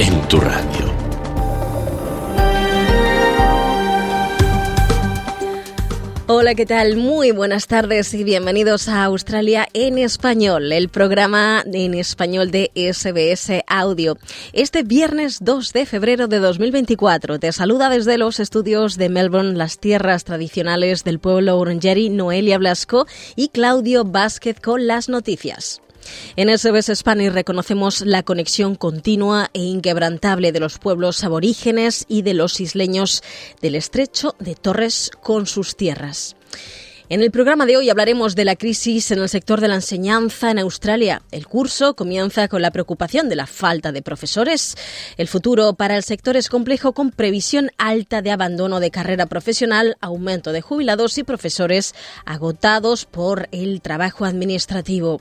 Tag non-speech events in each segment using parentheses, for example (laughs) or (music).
en tu radio. Hola, ¿qué tal? Muy buenas tardes y bienvenidos a Australia en español, el programa en español de SBS Audio. Este viernes 2 de febrero de 2024 te saluda desde los estudios de Melbourne, las tierras tradicionales del pueblo Urungeri, Noelia Blasco y Claudio Vázquez con las noticias. En SBS Spanish reconocemos la conexión continua e inquebrantable de los pueblos aborígenes y de los isleños del estrecho de Torres con sus tierras. En el programa de hoy hablaremos de la crisis en el sector de la enseñanza en Australia. El curso comienza con la preocupación de la falta de profesores. El futuro para el sector es complejo con previsión alta de abandono de carrera profesional, aumento de jubilados y profesores agotados por el trabajo administrativo.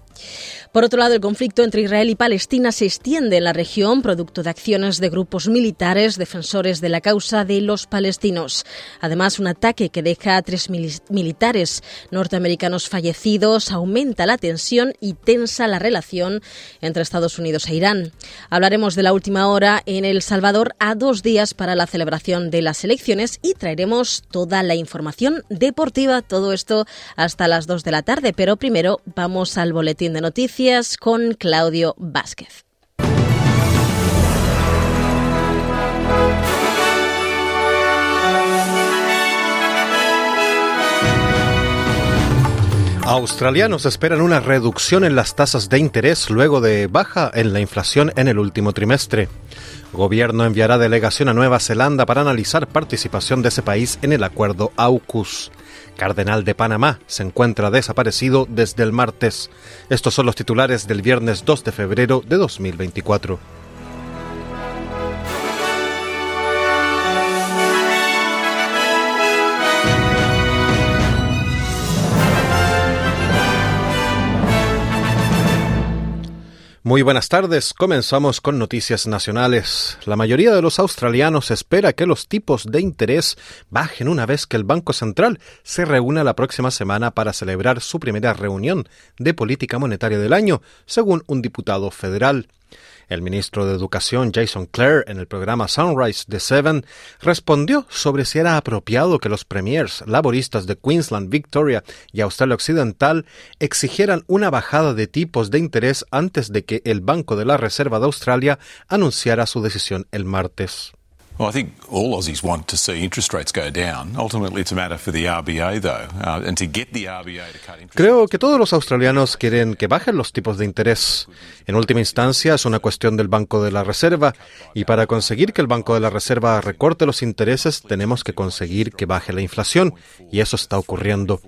Por otro lado, el conflicto entre Israel y Palestina se extiende en la región producto de acciones de grupos militares defensores de la causa de los palestinos. Además, un ataque que deja a tres militares norteamericanos fallecidos, aumenta la tensión y tensa la relación entre Estados Unidos e Irán. Hablaremos de la última hora en El Salvador a dos días para la celebración de las elecciones y traeremos toda la información deportiva, todo esto hasta las dos de la tarde. Pero primero vamos al boletín de noticias con Claudio Vázquez. Australianos esperan una reducción en las tasas de interés luego de baja en la inflación en el último trimestre. Gobierno enviará delegación a Nueva Zelanda para analizar participación de ese país en el acuerdo AUKUS. Cardenal de Panamá se encuentra desaparecido desde el martes. Estos son los titulares del viernes 2 de febrero de 2024. Muy buenas tardes. Comenzamos con noticias nacionales. La mayoría de los australianos espera que los tipos de interés bajen una vez que el Banco Central se reúna la próxima semana para celebrar su primera reunión de política monetaria del año, según un diputado federal. El ministro de Educación Jason Clare en el programa Sunrise de Seven respondió sobre si era apropiado que los premiers laboristas de Queensland, Victoria y Australia Occidental exigieran una bajada de tipos de interés antes de que el Banco de la Reserva de Australia anunciara su decisión el martes. Well, I think all Aussies want to see interest rates go down. Ultimately, it's a matter for the RBA, though, and to get the RBA to cut interest Creo que todos los australianos quieren que bajen los tipos de interés. En última instancia, es una cuestión del Banco de la Reserva, y para conseguir que el Banco de la Reserva recorte los intereses, tenemos que conseguir que baje la inflación, y eso está ocurriendo.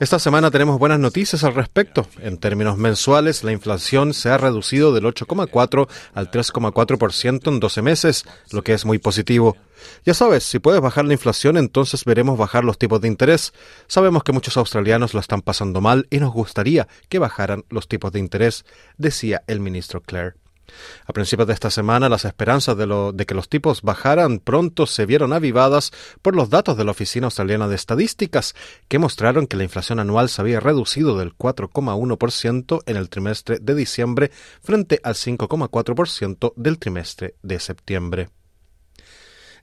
Esta semana tenemos buenas noticias al respecto. En términos mensuales, la inflación se ha reducido del 8,4 al 3,4% en 12 meses, lo que es muy positivo. Ya sabes, si puedes bajar la inflación, entonces veremos bajar los tipos de interés. Sabemos que muchos australianos lo están pasando mal y nos gustaría que bajaran los tipos de interés, decía el ministro Clare. A principios de esta semana, las esperanzas de, de, que los tipos bajaran pronto se vieron avivadas por los datos de la Oficina Australiana de Estadísticas, que mostraron que la inflación anual se había reducido del 4,1% en el trimestre de diciembre frente al 5,4% del trimestre de septiembre.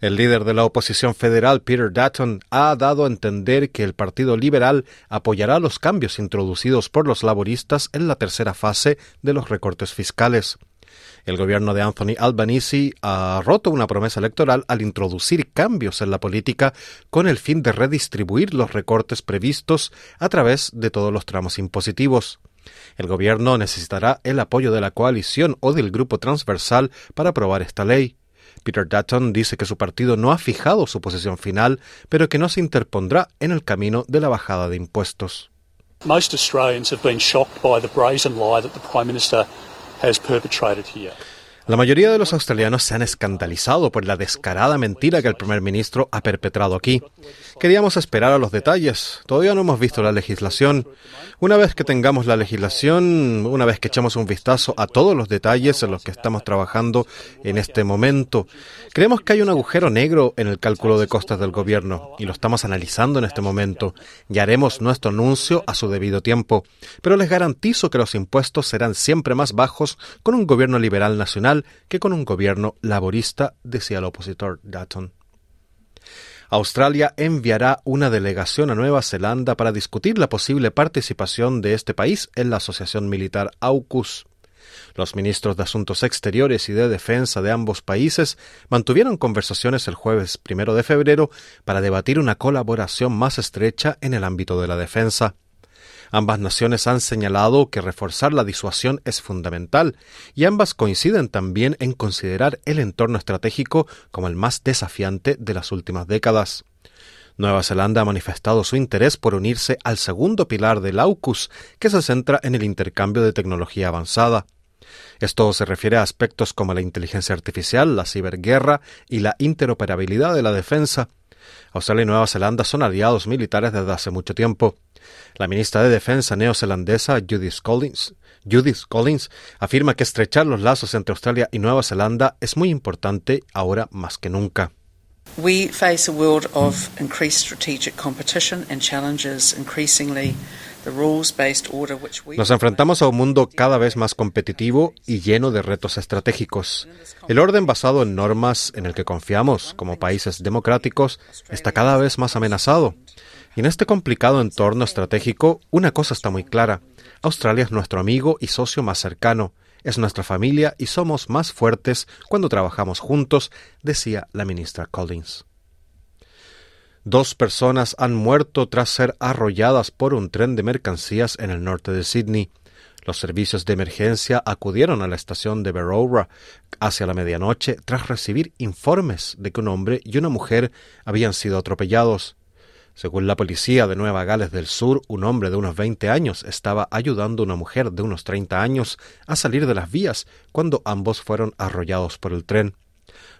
El líder de la oposición federal, Peter Dutton, ha dado a entender que el Partido Liberal apoyará los cambios introducidos por los laboristas en la tercera fase de los recortes fiscales. El gobierno de Anthony Albanese ha roto una promesa electoral al introducir cambios en la política con el fin de redistribuir los recortes previstos a través de todos los tramos impositivos. El gobierno necesitará el apoyo de la coalición o del grupo transversal para aprobar esta ley. Peter Dutton dice que su partido no ha fijado su posición final, pero que no se interpondrá en el camino de la bajada de impuestos. Most Australians have been shocked by the brazen lie that the Prime Minister has perpetrated here. La mayoría de los australianos se han escandalizado por la descarada mentira que el primer ministro ha perpetrado aquí. Queríamos esperar a los detalles. Todavía no hemos visto la legislación. Una vez que tengamos la legislación, una vez que echemos un vistazo a todos los detalles en los que estamos trabajando en este momento, creemos que hay un agujero negro en el cálculo de costas del gobierno y lo estamos analizando en este momento y haremos nuestro anuncio a su debido tiempo. Pero les garantizo que los impuestos serán siempre más bajos con un gobierno liberal nacional que con un gobierno laborista, decía el opositor Dutton. Australia enviará una delegación a Nueva Zelanda para discutir la posible participación de este país en la Asociación Militar AUKUS. Los ministros de Asuntos Exteriores y de Defensa de ambos países mantuvieron conversaciones el jueves primero de febrero para debatir una colaboración más estrecha en el ámbito de la defensa. Ambas naciones han señalado que reforzar la disuasión es fundamental y ambas coinciden también en considerar el entorno estratégico como el más desafiante de las últimas décadas. Nueva Zelanda ha manifestado su interés por unirse al segundo pilar del AUKUS, que se centra en el intercambio de tecnología avanzada. Esto se refiere a aspectos como la inteligencia artificial, la ciberguerra y la interoperabilidad de la defensa. Australia y Nueva Zelanda son aliados militares desde hace mucho tiempo. La ministra de Defensa neozelandesa Judith Collins, Judith Collins afirma que estrechar los lazos entre Australia y Nueva Zelanda es muy importante ahora más que nunca. We face a world of increased strategic competition and challenges increasingly nos enfrentamos a un mundo cada vez más competitivo y lleno de retos estratégicos. El orden basado en normas en el que confiamos como países democráticos está cada vez más amenazado. En este complicado entorno estratégico, una cosa está muy clara. Australia es nuestro amigo y socio más cercano, es nuestra familia y somos más fuertes cuando trabajamos juntos, decía la ministra Collins. Dos personas han muerto tras ser arrolladas por un tren de mercancías en el norte de Sydney. Los servicios de emergencia acudieron a la estación de Berowra hacia la medianoche tras recibir informes de que un hombre y una mujer habían sido atropellados. Según la policía de Nueva Gales del Sur, un hombre de unos 20 años estaba ayudando a una mujer de unos 30 años a salir de las vías cuando ambos fueron arrollados por el tren.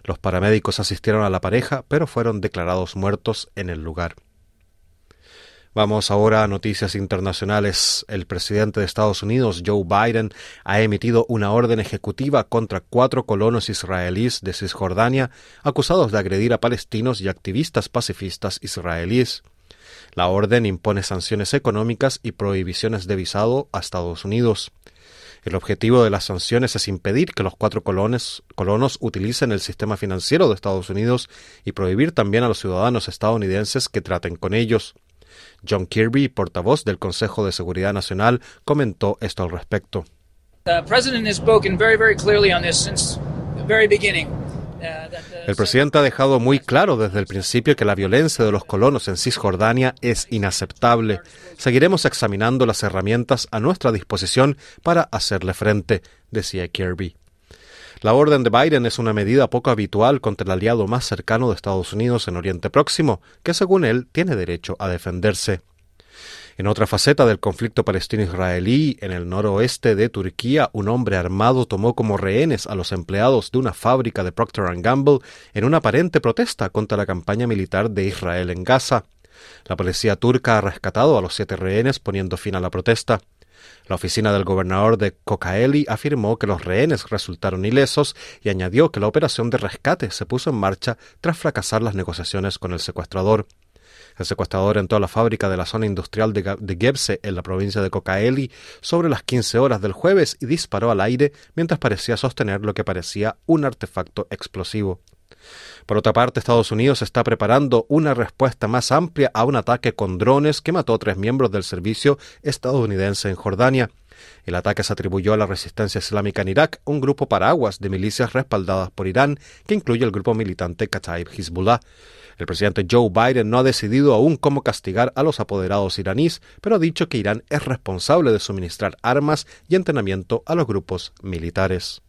Los paramédicos asistieron a la pareja, pero fueron declarados muertos en el lugar. Vamos ahora a noticias internacionales. El presidente de Estados Unidos, Joe Biden, ha emitido una orden ejecutiva contra cuatro colonos israelíes de Cisjordania acusados de agredir a palestinos y activistas pacifistas israelíes. La orden impone sanciones económicas y prohibiciones de visado a Estados Unidos. El objetivo de las sanciones es impedir que los cuatro colonos utilicen el sistema financiero de Estados Unidos y prohibir también a los ciudadanos estadounidenses que traten con ellos. John Kirby, portavoz del Consejo de Seguridad Nacional, comentó esto al respecto. El presidente ha dejado muy claro desde el principio que la violencia de los colonos en Cisjordania es inaceptable. Seguiremos examinando las herramientas a nuestra disposición para hacerle frente, decía Kirby. La orden de Biden es una medida poco habitual contra el aliado más cercano de Estados Unidos en Oriente Próximo, que según él tiene derecho a defenderse. En otra faceta del conflicto palestino-israelí, en el noroeste de Turquía, un hombre armado tomó como rehenes a los empleados de una fábrica de Procter Gamble en una aparente protesta contra la campaña militar de Israel en Gaza. La policía turca ha rescatado a los siete rehenes poniendo fin a la protesta. La oficina del gobernador de Kocaeli afirmó que los rehenes resultaron ilesos y añadió que la operación de rescate se puso en marcha tras fracasar las negociaciones con el secuestrador. El secuestrador entró a la fábrica de la zona industrial de, Gebse, en la provincia de Kocaeli, sobre las 15 horas del jueves y disparó al aire mientras parecía sostener lo que parecía un artefacto explosivo. Por otra parte, Estados Unidos está preparando una respuesta más amplia a un ataque con drones que mató a tres miembros del servicio estadounidense en Jordania. El ataque se atribuyó a la resistencia islámica en Irak, un grupo paraguas de milicias respaldadas por Irán, que incluye el grupo militante Kataib Hezbollah. El presidente Joe Biden no ha decidido aún cómo castigar a los apoderados iraníes, pero ha dicho que Irán es responsable de suministrar armas y entrenamiento a los grupos militares.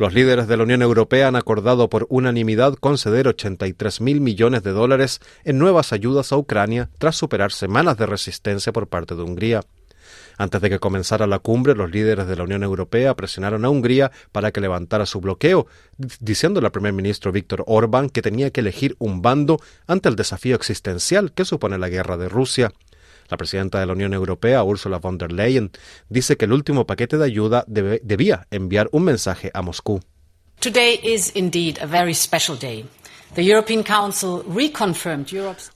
Los líderes de la Unión Europea han acordado por unanimidad conceder 83 mil millones de dólares en nuevas ayudas a Ucrania tras superar semanas de resistencia por parte de Hungría. Antes de que comenzara la cumbre, los líderes de la Unión Europea presionaron a Hungría para que levantara su bloqueo, diciendo al primer ministro Víctor Orbán que tenía que elegir un bando ante el desafío existencial que supone la guerra de Rusia. La presidenta de la Unión Europea, Ursula von der Leyen, dice que el último paquete de ayuda debe, debía enviar un mensaje a Moscú. Today is indeed a very special day.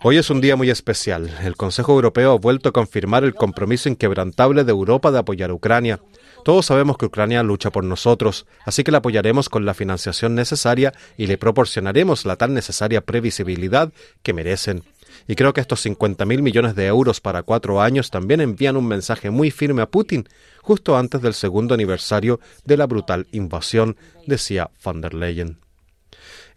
Hoy es un día muy especial. El Consejo Europeo ha vuelto a confirmar el compromiso inquebrantable de Europa de apoyar a Ucrania. Todos sabemos que Ucrania lucha por nosotros, así que la apoyaremos con la financiación necesaria y le proporcionaremos la tan necesaria previsibilidad que merecen. Y creo que estos 50.000 millones de euros para cuatro años también envían un mensaje muy firme a Putin, justo antes del segundo aniversario de la brutal invasión, decía van der Leyen.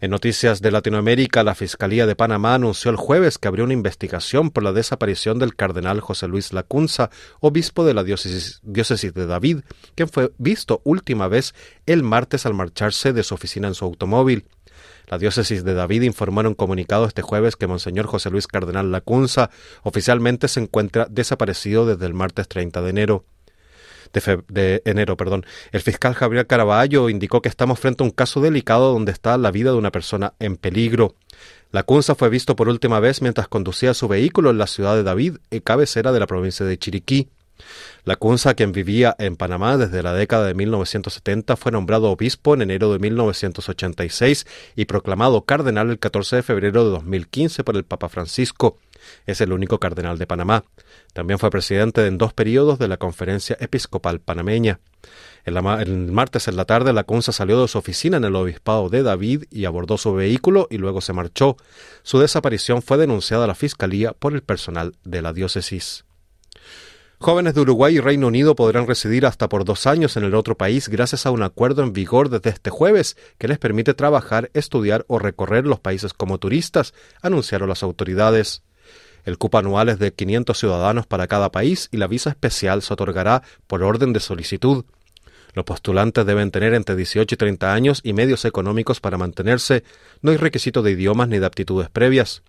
En noticias de Latinoamérica, la Fiscalía de Panamá anunció el jueves que abrió una investigación por la desaparición del cardenal José Luis Lacunza, obispo de la diócesis, diócesis de David, quien fue visto última vez el martes al marcharse de su oficina en su automóvil. La diócesis de David informó en un comunicado este jueves que Monseñor José Luis Cardenal Lacunza oficialmente se encuentra desaparecido desde el martes 30 de enero de. El fiscal Javier Caraballo indicó que estamos frente a un caso delicado donde está la vida de una persona en peligro. La Cunza fue visto por última vez mientras conducía su vehículo en la ciudad de David, cabecera de la provincia de Chiriquí. La Cunza, quien vivía en Panamá desde la década de 1970, fue nombrado obispo en enero de 1986 y proclamado cardenal el 14 de febrero de 2015 por el Papa Francisco. Es el único cardenal de Panamá. También fue presidente en dos periodos de la Conferencia Episcopal Panameña. El, martes en la tarde, la Cunza salió de su oficina en el Obispado de David y abordó su vehículo y luego se marchó. Su desaparición fue denunciada a la Fiscalía por el personal de la diócesis. Jóvenes de Uruguay y Reino Unido podrán residir hasta por dos años en el otro país gracias a un acuerdo en vigor desde este jueves que les permite trabajar, estudiar o recorrer los países como turistas, anunciaron las autoridades. El cupo anual es de 500 ciudadanos para cada país y la visa especial se otorgará por orden de solicitud. Los postulantes deben tener entre 18 y 30 años y medios económicos para mantenerse. No hay requisito de idiomas ni de aptitudes previas.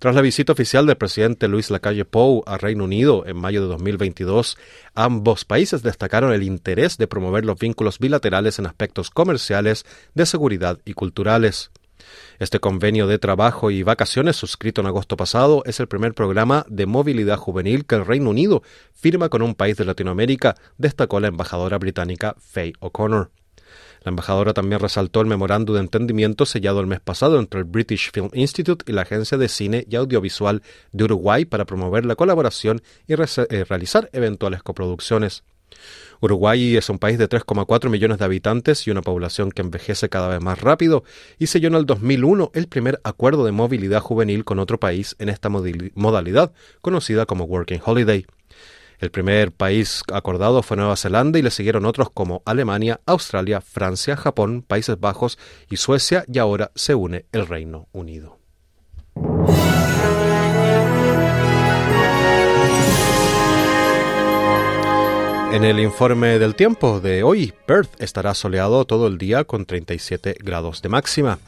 Tras la visita oficial del presidente Luis Lacalle Pou a Reino Unido en mayo de 2022, ambos países destacaron el interés de promover los vínculos bilaterales en aspectos comerciales, de seguridad y culturales. Este convenio de trabajo y vacaciones suscrito en agosto pasado es el primer programa de movilidad juvenil que el Reino Unido firma con un país de Latinoamérica, destacó la embajadora británica Faye O'Connor. La embajadora también resaltó el memorando de entendimiento sellado el mes pasado entre el British Film Institute y la Agencia de Cine y Audiovisual de Uruguay para promover la colaboración y eh, realizar eventuales coproducciones. Uruguay es un país de 3,4 millones de habitantes y una población que envejece cada vez más rápido y selló en el 2001 el primer acuerdo de movilidad juvenil con otro país en esta modalidad, conocida como Working Holiday. El primer país acordado fue Nueva Zelanda y le siguieron otros como Alemania, Australia, Francia, Japón, Países Bajos y Suecia y ahora se une el Reino Unido. En el informe del tiempo de hoy, Perth estará soleado todo el día con 37 grados de máxima.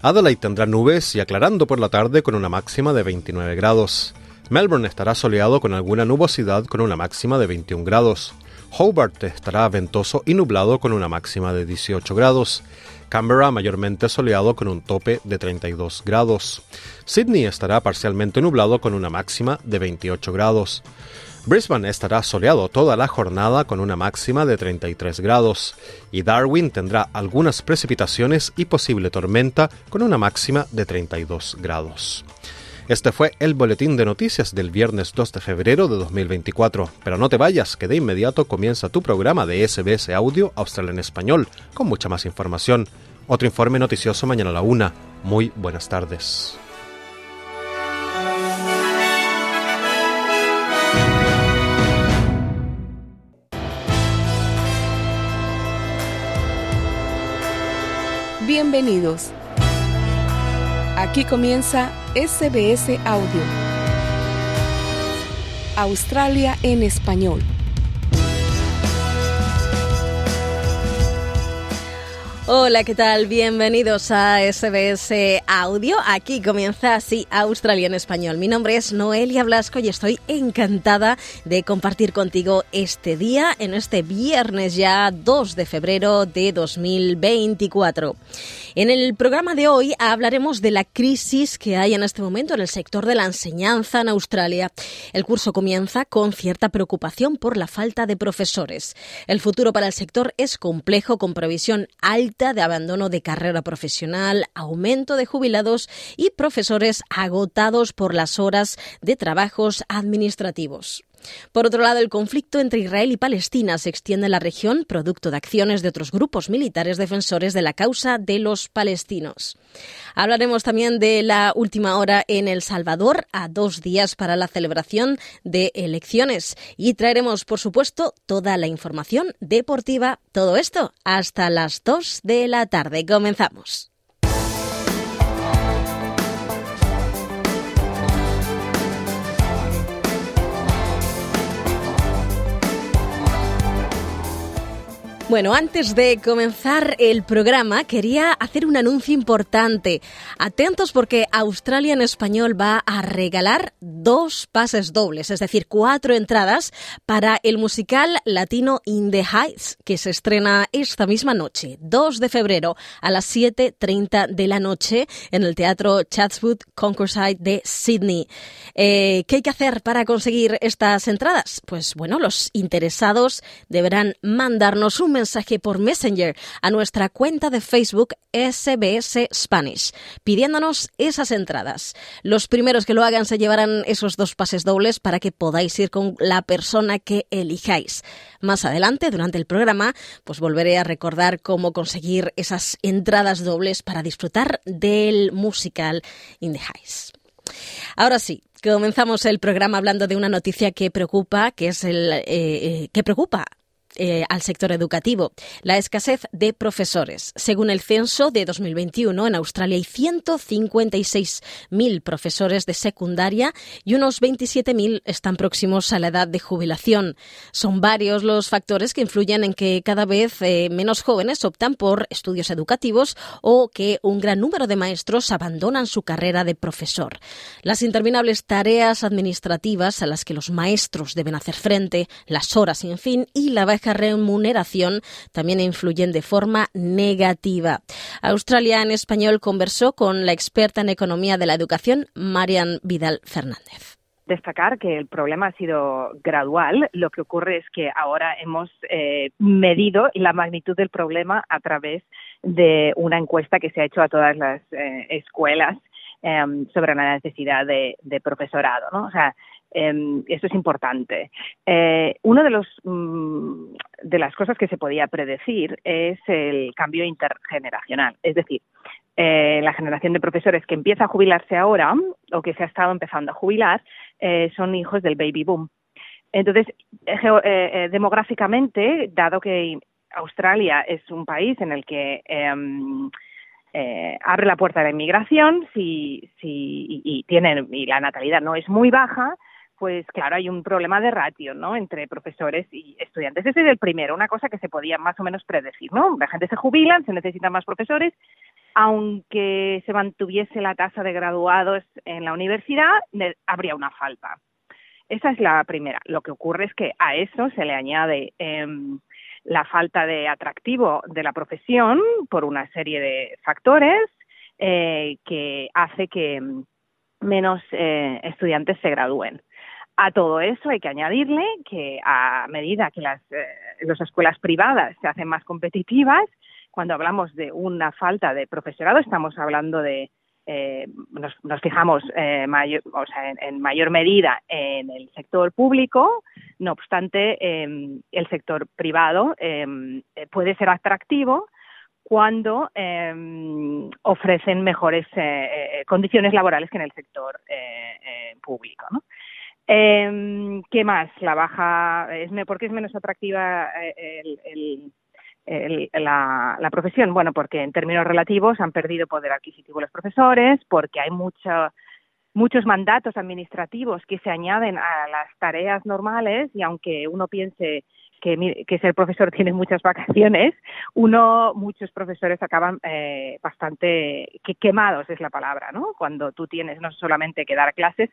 Adelaide tendrá nubes y aclarando por la tarde con una máxima de 29 grados. Melbourne estará soleado con alguna nubosidad con una máxima de 21 grados. Hobart estará ventoso y nublado con una máxima de 18 grados. Canberra mayormente soleado con un tope de 32 grados. Sydney estará parcialmente nublado con una máxima de 28 grados. Brisbane estará soleado toda la jornada con una máxima de 33 grados y Darwin tendrá algunas precipitaciones y posible tormenta con una máxima de 32 grados. Este fue el boletín de noticias del viernes 2 de febrero de 2024. Pero no te vayas, que de inmediato comienza tu programa de SBS Audio Australia en Español, con mucha más información. Otro informe noticioso mañana a la una. Muy buenas tardes. Bienvenidos. Aquí comienza SBS Audio. Australia en español. Hola, ¿qué tal? Bienvenidos a SBS Audio. Aquí comienza así Australia en español. Mi nombre es Noelia Blasco y estoy encantada de compartir contigo este día, en este viernes ya 2 de febrero de 2024. En el programa de hoy hablaremos de la crisis que hay en este momento en el sector de la enseñanza en Australia. El curso comienza con cierta preocupación por la falta de profesores. El futuro para el sector es complejo con previsión alta de abandono de carrera profesional, aumento de jubilados y profesores agotados por las horas de trabajos administrativos. Por otro lado, el conflicto entre Israel y Palestina se extiende en la región producto de acciones de otros grupos militares defensores de la causa de los palestinos. Hablaremos también de la última hora en El Salvador, a dos días para la celebración de elecciones. Y traeremos, por supuesto, toda la información deportiva. Todo esto hasta las dos de la tarde. Comenzamos. Bueno, antes de comenzar el programa, quería hacer un anuncio importante. Atentos porque Australia en Español va a regalar dos pases dobles, es decir, cuatro entradas para el musical latino In the Heights, que se estrena esta misma noche, 2 de febrero, a las 7.30 de la noche, en el Teatro Chatswood Concourse de Sydney. Eh, ¿Qué hay que hacer para conseguir estas entradas? Pues bueno, los interesados deberán mandarnos un mensaje mensaje por Messenger a nuestra cuenta de Facebook SBS Spanish, pidiéndonos esas entradas. Los primeros que lo hagan se llevarán esos dos pases dobles para que podáis ir con la persona que elijáis. Más adelante, durante el programa, pues volveré a recordar cómo conseguir esas entradas dobles para disfrutar del musical In the Heights. Ahora sí, comenzamos el programa hablando de una noticia que preocupa, que es el eh, eh, que preocupa eh, al sector educativo, la escasez de profesores. Según el censo de 2021, en Australia hay 156.000 profesores de secundaria y unos 27.000 están próximos a la edad de jubilación. Son varios los factores que influyen en que cada vez eh, menos jóvenes optan por estudios educativos o que un gran número de maestros abandonan su carrera de profesor. Las interminables tareas administrativas a las que los maestros deben hacer frente, las horas sin fin y la baja remuneración también influyen de forma negativa. Australia en español conversó con la experta en economía de la educación, Marian Vidal Fernández destacar que el problema ha sido gradual. Lo que ocurre es que ahora hemos eh, medido la magnitud del problema a través de una encuesta que se ha hecho a todas las eh, escuelas em, sobre la necesidad de, profesorado. ¿no? Eh, esto es importante. Eh, una de, los, mm, de las cosas que se podía predecir es el cambio intergeneracional. Es decir, eh, la generación de profesores que empieza a jubilarse ahora o que se ha estado empezando a jubilar eh, son hijos del baby boom. Entonces, demográficamente, dado que Australia es un país en el que em, abre la puerta de la inmigración si, si, y, tienen, y la natalidad no es muy baja, pues claro, hay un problema de ratio, ¿no? Entre profesores y estudiantes. Ese es el primero, una cosa que se podía más o menos predecir, ¿no? La gente se jubila, se necesitan más profesores, aunque se mantuviese la tasa de graduados en la universidad, habría una falta. Esa es la primera. Lo que ocurre es que a eso se le añade em, la falta de atractivo de la profesión por una serie de factores eh, que hace que menos eh, estudiantes se gradúen. A todo eso hay que añadirle que a medida que las, eh, las escuelas privadas se hacen más competitivas, cuando hablamos de una falta de profesorado, estamos hablando de, eh, nos, fijamos eh, o sea, en, mayor medida en el sector público, no obstante, em, el sector privado em, puede ser atractivo cuando em, ofrecen mejores condiciones laborales que en el sector público. ¿no? Eh, ¿Qué más? La baja, es, ¿por qué es menos atractiva eh, el, la, la, profesión? Bueno, porque en términos relativos han perdido poder adquisitivo los profesores, porque hay mucha muchos mandatos administrativos que se añaden a las tareas normales y aunque uno piense que, que ser profesor (laughs) tiene muchas vacaciones, uno, muchos profesores acaban eh, bastante que quemados es la palabra, ¿no? Cuando tú tienes no solamente que dar clases,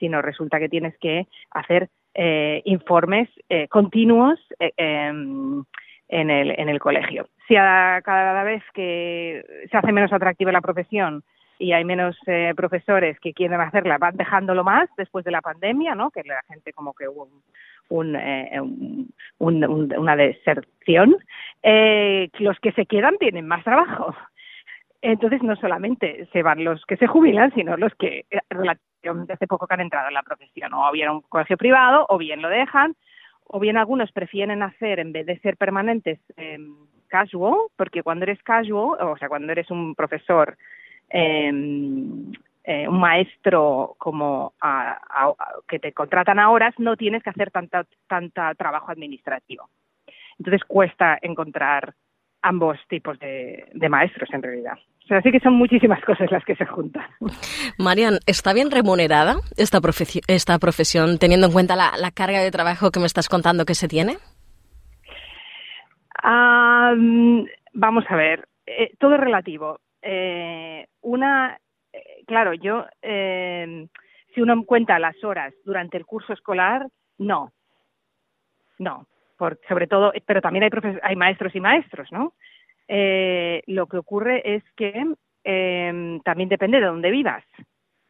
sino resulta que tienes que hacer eh, informes eh, continuos eh, em, en, el, en el colegio. Si a, cada vez que se hace menos atractiva la profesión y hay menos eh, profesores que quieren hacerla, van dejándolo más después de la pandemia, ¿no? Que la gente como que hubo un, eh, un, un, una deserción. Eh, los que se quedan tienen más trabajo. Entonces no solamente se van los que se jubilan, sino los que hace poco que han entrado en la profesión, o bien un colegio privado, o bien lo dejan, o bien algunos prefieren hacer, en vez de ser permanentes, eh, casual, porque cuando eres casual, o sea, cuando eres un profesor eh, eh, un maestro como a, que te contratan a horas, no tienes que hacer tanta, tanta trabajo administrativo. Entonces cuesta encontrar ambos tipos de, de maestros en realidad. O sea, así que son muchísimas (laughs) cosas las que se juntan. Marian, ¿está bien remunerada esta, profesión, esta profesión teniendo en cuenta la, la, carga de trabajo que me estás contando que se tiene? Um, vamos a ver, eh, todo es relativo. Eh, una, eh, claro, yo, eh, si uno cuenta las horas durante el curso escolar, no, no, por, sobre todo, pero también hay, hay maestros y maestros, ¿no? Eh, lo que ocurre es que eh, también depende de dónde vivas.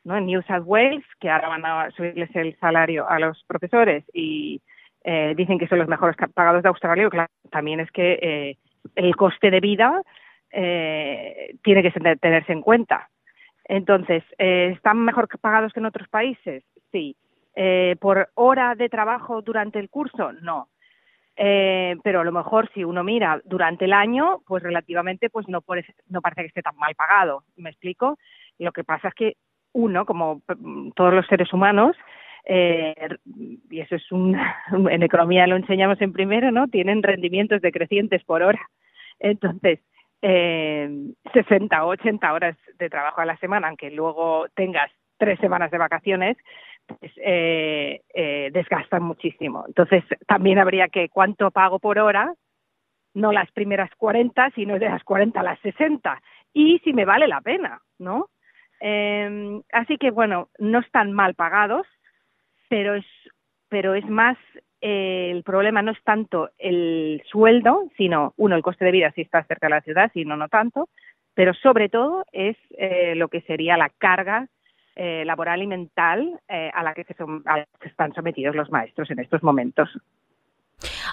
¿no? En New South Wales, que ahora van a subirles el salario a los profesores y eh, dicen que son los mejores pagados de Australia, también es que eh, el coste de vida eh, tiene que tenerse en cuenta. Entonces, eh, ¿están mejor pagados que en otros países? Sí. Eh, ¿Por hora de trabajo durante el curso? No. Eh, pero a lo mejor si uno mira durante el año, pues relativamente pues no, puede, no parece que esté tan mal pagado. ¿Me explico? Lo que pasa es que uno, como todos los seres humanos, eh, y eso es (laughs) un, en economía lo enseñamos en primero, ¿no? Tienen rendimientos decrecientes por hora. Entonces, eh, 60 o 80 horas de trabajo a la semana, aunque luego tengas tres semanas de vacaciones, pues eh, eh, desgastan muchísimo. Entonces, también habría que cuánto pago por hora, no las primeras 40, sino de las 40 a las 60, y si me vale la pena, ¿no? Eh, así que, bueno, no están mal pagados, pero es, pero es más eh, el problema no es tanto el sueldo, sino, uno, el coste de vida si estás cerca de la ciudad, si no, no tanto, pero sobre todo es eh, lo que sería la carga eh, laboral y mental eh, a, la que se son, a la que están sometidos los maestros en estos momentos.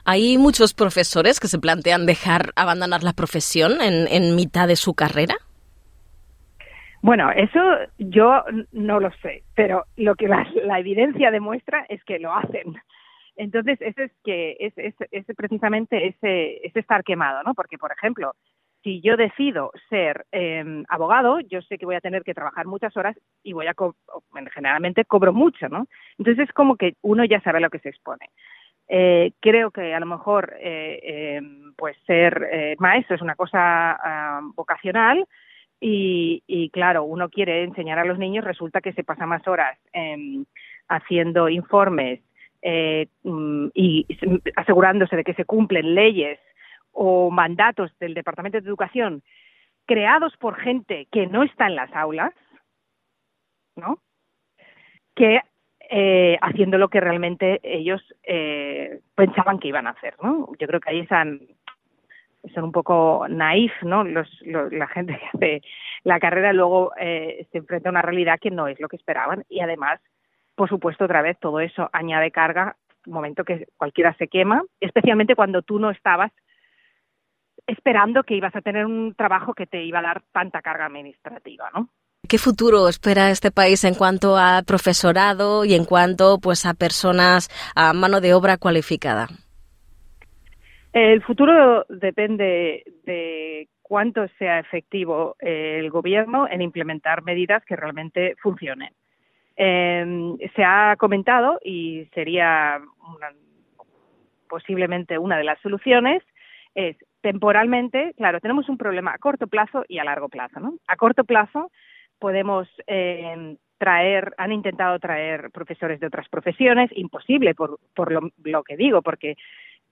¿Hay muchos profesores que se plantean dejar, abandonar la profesión en, en mitad de su carrera? Bueno, eso yo no lo sé, pero lo que la, la evidencia demuestra es que lo hacen. Entonces, ese es que es, es, es precisamente ese, ese estar quemado, ¿no? Porque, por ejemplo, si yo decido ser eh, abogado, yo sé que voy a tener que trabajar muchas horas y voy a co generalmente cobro mucho, ¿no? Entonces es como que uno ya sabe lo que se expone. Eh, creo que a lo mejor eh, eh, pues ser eh, maestro es una cosa vocacional y, y claro, uno quiere enseñar a los niños, resulta que se pasa más horas eh, haciendo informes eh, y asegurándose de que se cumplen leyes o mandatos del Departamento de Educación creados por gente que no está en las aulas, ¿no? Que eh, haciendo lo que realmente ellos eh, pensaban que iban a hacer, ¿no? Yo creo que ahí están, son un poco naif, ¿no? Los, los, la gente que hace la carrera luego eh, se enfrenta a una realidad que no es lo que esperaban y además por supuesto, otra vez todo eso añade carga, momento que cualquiera se quema, especialmente cuando tú no estabas esperando que ibas a tener un trabajo que te iba a dar tanta carga administrativa, ¿no? ¿Qué futuro espera este país en cuanto a profesorado y en cuanto pues a personas a mano de obra cualificada? El futuro depende de cuánto sea efectivo el gobierno en implementar medidas que realmente funcionen. Eh, se ha comentado y sería una, posiblemente una de las soluciones es temporalmente, claro, tenemos un problema a corto plazo y a largo plazo, ¿no? A corto plazo podemos eh, traer, han intentado traer profesores de otras profesiones, imposible por, por lo, que digo, porque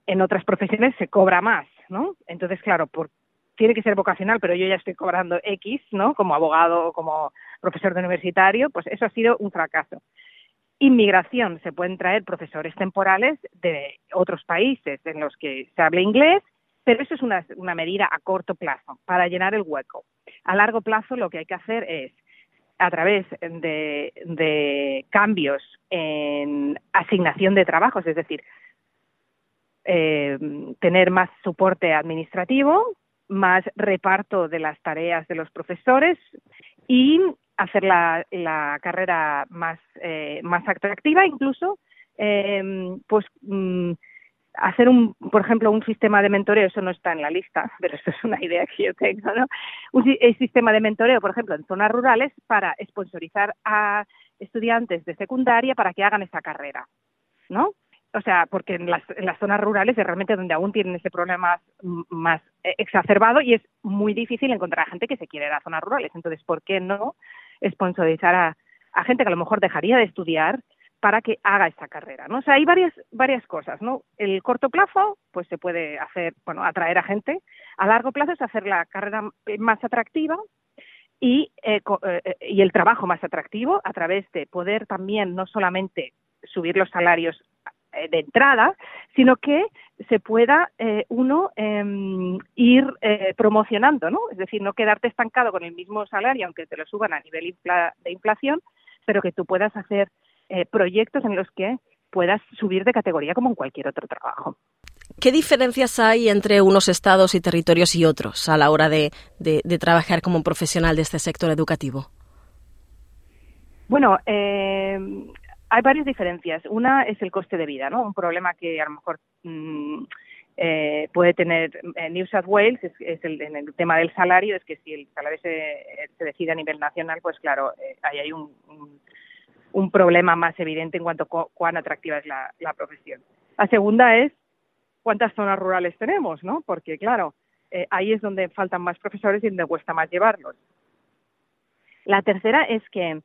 en otras profesiones se cobra más, ¿no? Entonces, claro, por, tiene que ser vocacional, pero yo ya estoy cobrando X, ¿no? Como abogado o como profesor de universitario, pues eso ha sido un fracaso. Inmigración, se pueden traer profesores temporales de otros países en los que se habla inglés, pero eso es una, una medida a corto plazo para llenar el hueco. A largo plazo lo que hay que hacer es a través de, de, cambios en asignación de trabajos, es decir, eh, tener más soporte administrativo, más reparto de las tareas de los profesores y hacer la, carrera más, eh, más atractiva, incluso, eh, pues mm, hacer un, por ejemplo, un sistema de mentoreo, eso no está en la lista, (laughs) pero eso es una idea que yo tengo, ¿no? Un sistema de mentoreo, por ejemplo, en zonas rurales para sponsorizar a estudiantes de secundaria para que hagan esa carrera, ¿no? o sea, porque en las, en las, zonas rurales es realmente donde aún tienen ese problema más, más, exacerbado y es muy difícil encontrar a gente que se quiere ir a zonas rurales. Entonces, ¿por qué no sponsorizar a, a gente que a lo mejor dejaría de estudiar para que haga esa carrera, ¿no? O sea, hay varias varias cosas, ¿no? El corto plazo, pues se puede hacer, bueno, atraer a gente. A largo plazo es hacer la carrera más atractiva y, eh, eh, y el trabajo más atractivo a través de poder también no solamente subir los salarios eh, de entrada, sino que se pueda eh, uno eh, ir eh, promocionando, ¿no? Es decir, no quedarte estancado con el mismo salario, aunque te lo suban a nivel de inflación, pero que tú puedas hacer eh, proyectos en los que puedas subir de categoría como en cualquier otro trabajo. ¿Qué diferencias hay entre unos estados y territorios y otros a la hora de, de, de trabajar como profesional de este sector educativo? Bueno, eh, hay varias diferencias. Una es el coste de vida, ¿no? Un problema que a lo mejor mmm, eh, puede tener en New South Wales es, es el, en el tema del salario, es que si el salario se, se decide a nivel nacional, pues claro, eh, ahí hay un, un, un, problema más evidente en cuanto a cu cuán atractiva es la, profesión. La segunda es cuántas zonas rurales tenemos, ¿no? Porque claro, eh, ahí es donde faltan más profesores y donde cuesta más llevarlos. La tercera es que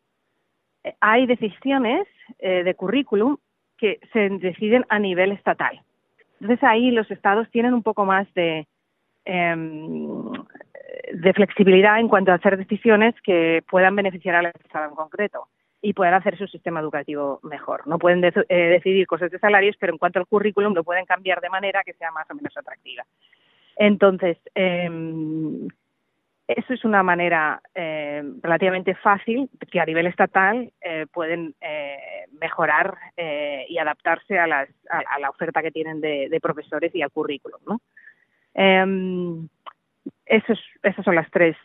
hay decisiones eh, de currículum que se deciden a nivel estatal. Entonces ahí los estados tienen un poco más de, eh, de flexibilidad en cuanto a hacer decisiones que puedan beneficiar al estado en concreto y puedan hacer su sistema educativo mejor. No pueden de eh, decidir cosas de salarios, pero en cuanto al currículum lo pueden cambiar de manera que sea más o menos atractiva. Entonces, eh, eso es una manera eh, relativamente fácil que a nivel estatal eh, pueden eh, mejorar y adaptarse a, las, a, la oferta que tienen de, de profesores y al currículum. ¿no? Eh, esos, esas son las tres,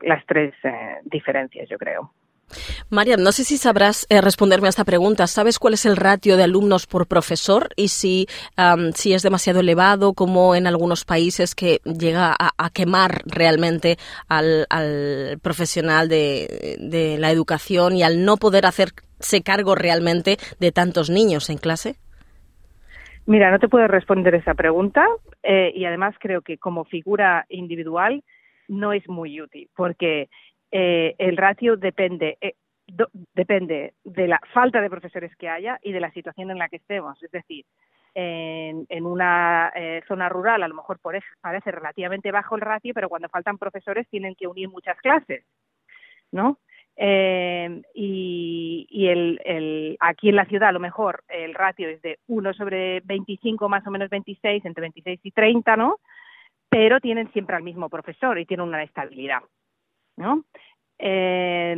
las tres diferencias, yo creo. María, no sé si sabrás eh, responderme a esta pregunta. ¿Sabes cuál es el ratio de alumnos por profesor y si, si es demasiado elevado, como en algunos países que llega a, quemar realmente al, al profesional de, de, la educación y al no poder hacerse cargo realmente de tantos niños en clase? Mira, no te puedo responder esa pregunta eh, y además creo que como figura individual no es muy útil porque eh, el ratio depende, eh, depende de la falta de profesores que haya y de la situación en la que estemos. Es decir, en, en una eh, zona rural a lo mejor parece relativamente bajo el ratio, pero cuando faltan profesores tienen que unir muchas clases, ¿no? Eh, y, y el, aquí en la ciudad a lo mejor el ratio es de 1 sobre 25 más o menos 26, entre 26 y 30, ¿no? Pero tienen siempre al mismo profesor y tienen una estabilidad. ¿No? Eh,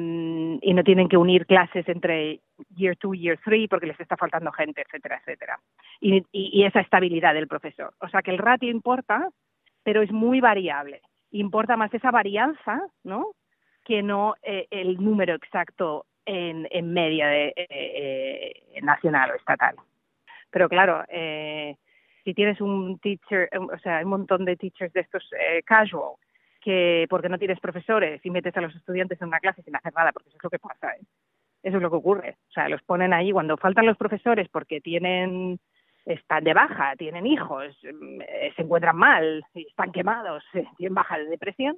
y no tienen que unir clases entre year 2 y year 3 porque les está faltando gente, etcétera, etcétera. Y, y, y, esa estabilidad del profesor. O sea que el ratio importa, pero es muy variable. Importa más esa varianza, ¿no? Que no eh, el número exacto en, en media de, eh, eh, nacional o estatal. Pero claro, eh, si tienes un teacher, o sea, un montón de teachers de estos eh, casual, que porque no tienes profesores y metes a los estudiantes en una clase sin hacer nada, porque eso es lo que pasa, ¿eh? eso es lo que ocurre. O sea, los ponen ahí cuando faltan los profesores porque tienen están de baja, tienen hijos, eh, se encuentran mal, están quemados, eh, (laughs) tienen baja de depresión,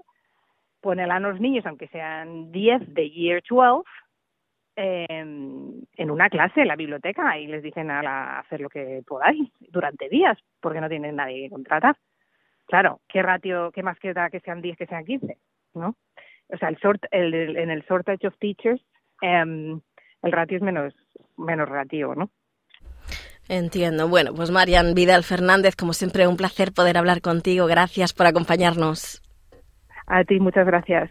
ponen a los niños, aunque sean 10 de Year 12, em, en una clase en la biblioteca y les dicen a hacer lo que podáis durante días porque no tienen nadie que contratar. Claro, ¿qué ratio, qué más queda que sean 10 que sean 15? ¿No? O sea, el sort, el, en el shortage of teachers em, el ratio es menos, menos relativo, ¿no? Entiendo. Bueno, pues Marian Vidal Fernández, como siempre, un placer poder hablar contigo. Gracias por acompañarnos. A ti, muchas gracias.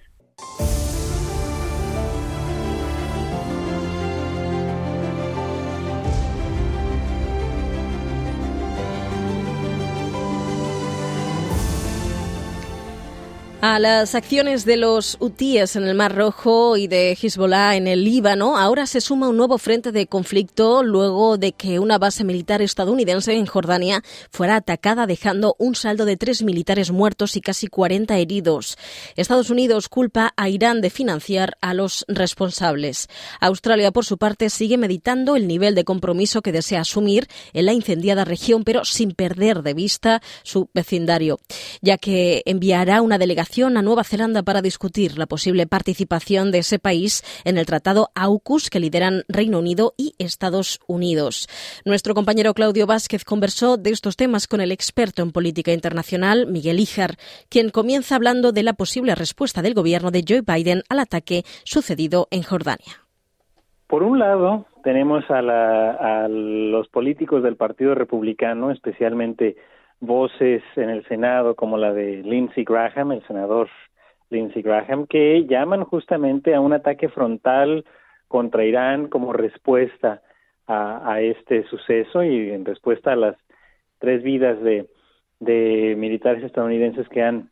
A las acciones de los hutíes en el Mar Rojo y de Hezbollah en el Líbano, ahora se suma un nuevo frente de conflicto luego de que una base militar estadounidense en Jordania fuera atacada, dejando un saldo de tres militares muertos y casi 40 heridos. Estados Unidos culpa a Irán de financiar a los responsables. Australia, por su parte, sigue meditando el nivel de compromiso que desea asumir en la incendiada región, pero sin perder de vista su vecindario, ya que enviará una delegación a Nueva Zelanda para discutir la posible participación de ese país en el Tratado AUKUS que lideran Reino Unido y Estados Unidos. Nuestro compañero Claudio Vázquez conversó de estos temas con el experto en política internacional, Miguel Ijar, quien comienza hablando de la posible respuesta del gobierno de Joe Biden al ataque sucedido en Jordania. Por un lado, tenemos a, a los políticos del Partido Republicano, especialmente voces en el Senado como la de Lindsey Graham, el senador Lindsey Graham, que llaman justamente a un ataque frontal contra Irán como respuesta a, este suceso y en respuesta a las tres vidas de, de militares estadounidenses que han